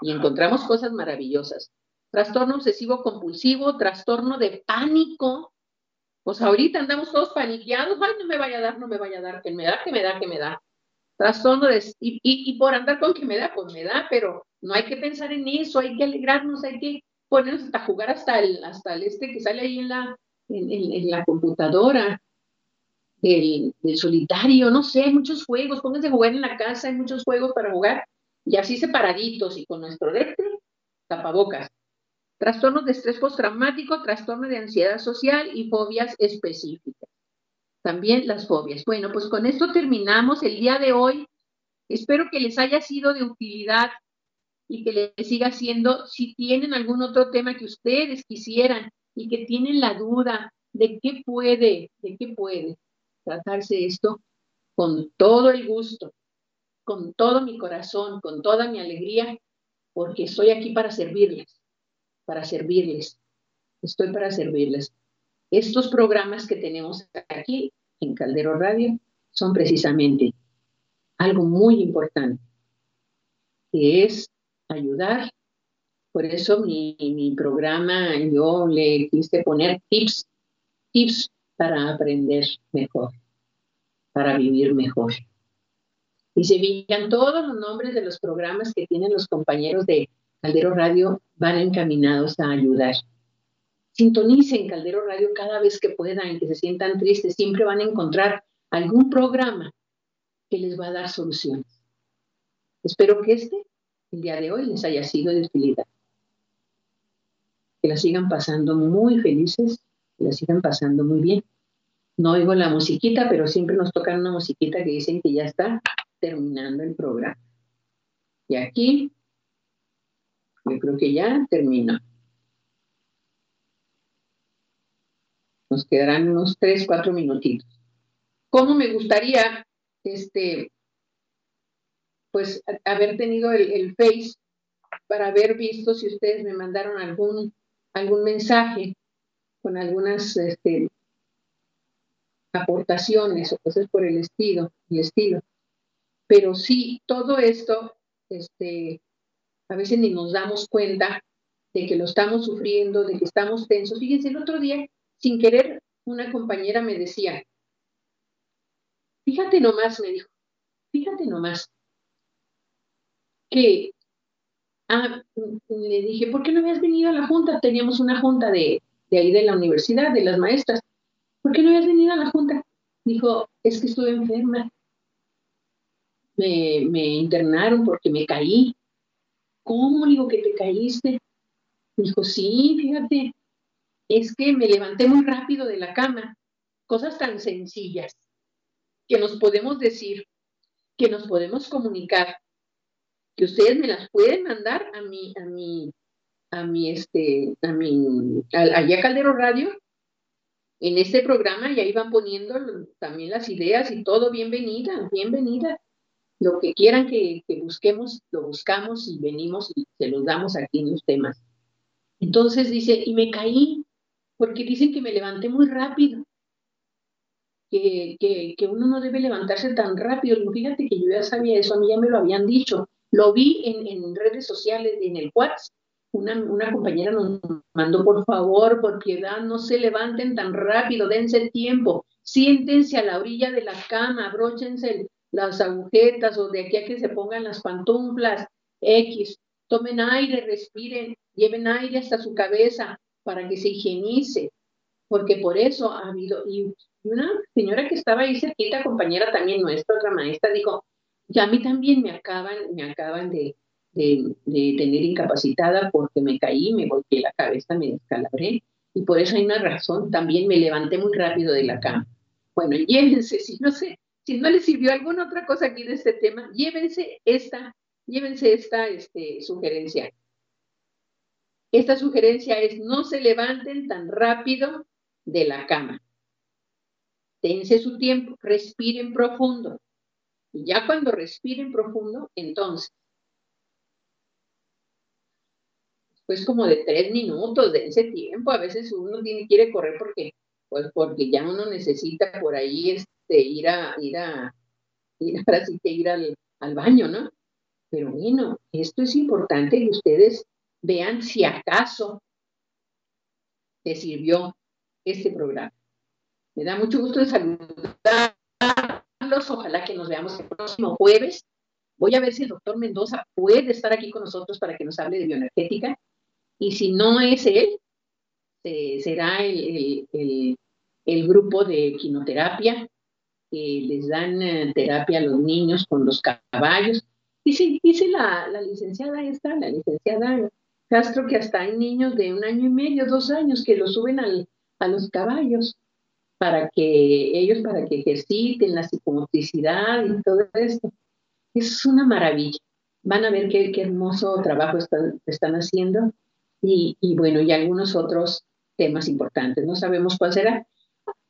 Y encontramos cosas maravillosas. Trastorno obsesivo compulsivo, trastorno de pánico. Pues ahorita andamos todos paniqueados. Ay, no me vaya a dar, no me vaya a dar. Que me da, que me da, que me da. Trastorno de... Y, por andar con que me da, pues me da, pero no hay que pensar en eso, hay que alegrarnos, hay que ponernos hasta jugar hasta el, hasta el este que sale ahí en la, en la computadora del, solitario, no sé, hay muchos juegos, pónganse a jugar en la casa, hay muchos juegos para jugar, y así separaditos y con nuestro lente, tapabocas. Trastornos de estrés postraumático, trastorno de ansiedad social y fobias específicas. También las fobias. Bueno, pues con esto terminamos el día de hoy. Espero que les haya sido de utilidad y que les siga siendo. Si tienen algún otro tema que ustedes quisieran y que tienen la duda de qué puede, de qué puede, tratarse esto con todo el gusto, con todo mi corazón, con toda mi alegría, porque estoy aquí para servirles, para servirles. Estoy para servirles. Estos programas que tenemos aquí en Caldero Radio son precisamente algo muy importante, que es ayudar. Por eso mi, mi programa yo le quise poner tips, tips para aprender mejor, para vivir mejor. Y se veían todos los nombres de los programas que tienen los compañeros de Caldero Radio, van encaminados a ayudar. Sintonicen Caldero Radio cada vez que puedan, que se sientan tristes, siempre van a encontrar algún programa que les va a dar soluciones. Espero que este, el día de hoy, les haya sido de utilidad. Que la sigan pasando muy felices la sigan pasando muy bien. No oigo la musiquita, pero siempre nos tocan una musiquita que dicen que ya está terminando el programa. Y aquí, yo creo que ya terminó. Nos quedarán unos tres, cuatro minutitos. ¿Cómo me gustaría, este, pues, haber tenido el, el Face para haber visto si ustedes me mandaron algún, algún mensaje con algunas este, aportaciones o cosas por el estilo, el estilo. Pero sí, todo esto, este, a veces ni nos damos cuenta de que lo estamos sufriendo, de que estamos tensos. Fíjense, el otro día, sin querer, una compañera me decía, fíjate nomás, me dijo, fíjate nomás, que, ah, le dije, ¿por qué no habías venido a la junta? Teníamos una junta de, de ahí de la universidad, de las maestras. ¿Por qué no habías venido a la junta? Dijo, es que estuve enferma. Me, me internaron porque me caí. ¿Cómo digo que te caíste? Dijo, sí, fíjate. es que me levanté muy rápido de la cama. Cosas tan sencillas que nos podemos decir, que nos podemos comunicar, que ustedes me las pueden mandar a mi, a mi, a mi, este, a mi, allá Caldero Radio, en este programa, y ahí van poniendo también las ideas y todo, bienvenida, bienvenida. Lo que quieran que, que busquemos, lo buscamos y venimos y se los damos aquí en los temas. Entonces dice, y me caí, porque dicen que me levanté muy rápido que, uno no debe levantarse tan rápido. Fíjate que yo ya sabía eso, a mí ya me lo habían dicho. Lo vi en, redes sociales, en el WhatsApp. Una, compañera nos mandó, por favor, por piedad, no se levanten tan rápido, dense tiempo, siéntense a la orilla de la cama, abróchense las agujetas o de aquí a que se pongan las pantuflas X, tomen aire, respiren, lleven aire hasta su cabeza para que se higienice, porque por eso ha habido, y una señora que estaba ahí cerquita, compañera también nuestra, otra maestra, dijo, ya a mí también me acaban, me acaban de, de, tener incapacitada porque me caí, me golpeé la cabeza, me descalabré, y por eso hay una razón, también me levanté muy rápido de la cama. Bueno, llévense, si no sé, si no les sirvió alguna otra cosa aquí de este tema, llévense esta, llévense esta este, sugerencia. Esta sugerencia es no se levanten tan rápido de la cama dense su tiempo, respiren profundo. Y ya cuando respiren profundo, entonces, pues como de tres minutos, dense tiempo. A veces uno tiene, quiere correr porque, pues porque ya uno necesita por ahí este, ir a, ir a, ir ahora sí que ir al, al baño, ¿no? Pero bueno, esto es importante que ustedes vean si acaso les sirvió este programa. Me da mucho gusto de saludarlos. Ojalá que nos veamos el próximo jueves. Voy a ver si el doctor Mendoza puede estar aquí con nosotros para que nos hable de bioenergética. Y si no es él, será el, grupo de quinoterapia que les dan eh, terapia a los niños con los caballos. Dice, dice la, la licenciada esta, la licenciada Castro, que hasta hay niños de un año y medio, dos años, que lo suben a los caballos para que ellos, para que ejerciten la psicomotricidad y todo esto. Es una maravilla. Van a ver qué, qué hermoso trabajo están, están haciendo y, bueno, y algunos otros temas importantes. No sabemos cuál será.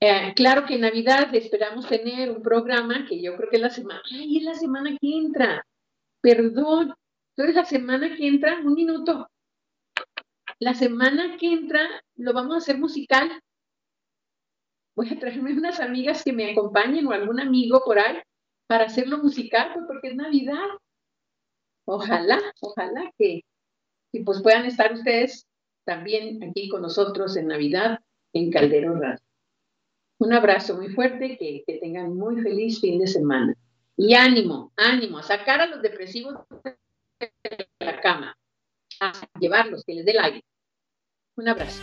Eh, claro que en Navidad esperamos tener un programa que yo creo que es la semana, ay, es la semana que entra. Perdón, entonces la semana que entra, un minuto. La semana que entra lo vamos a hacer musical voy a traerme unas amigas que me acompañen o algún amigo por ahí para hacerlo musical, pues porque es Navidad. Ojalá, ojalá que, pues puedan estar ustedes también aquí con nosotros en Navidad en Caldero Radio. Un abrazo muy fuerte, que, que tengan muy feliz fin de semana. Y ánimo, ánimo, a sacar a los depresivos de la cama, a llevarlos, que les dé el aire. Un abrazo.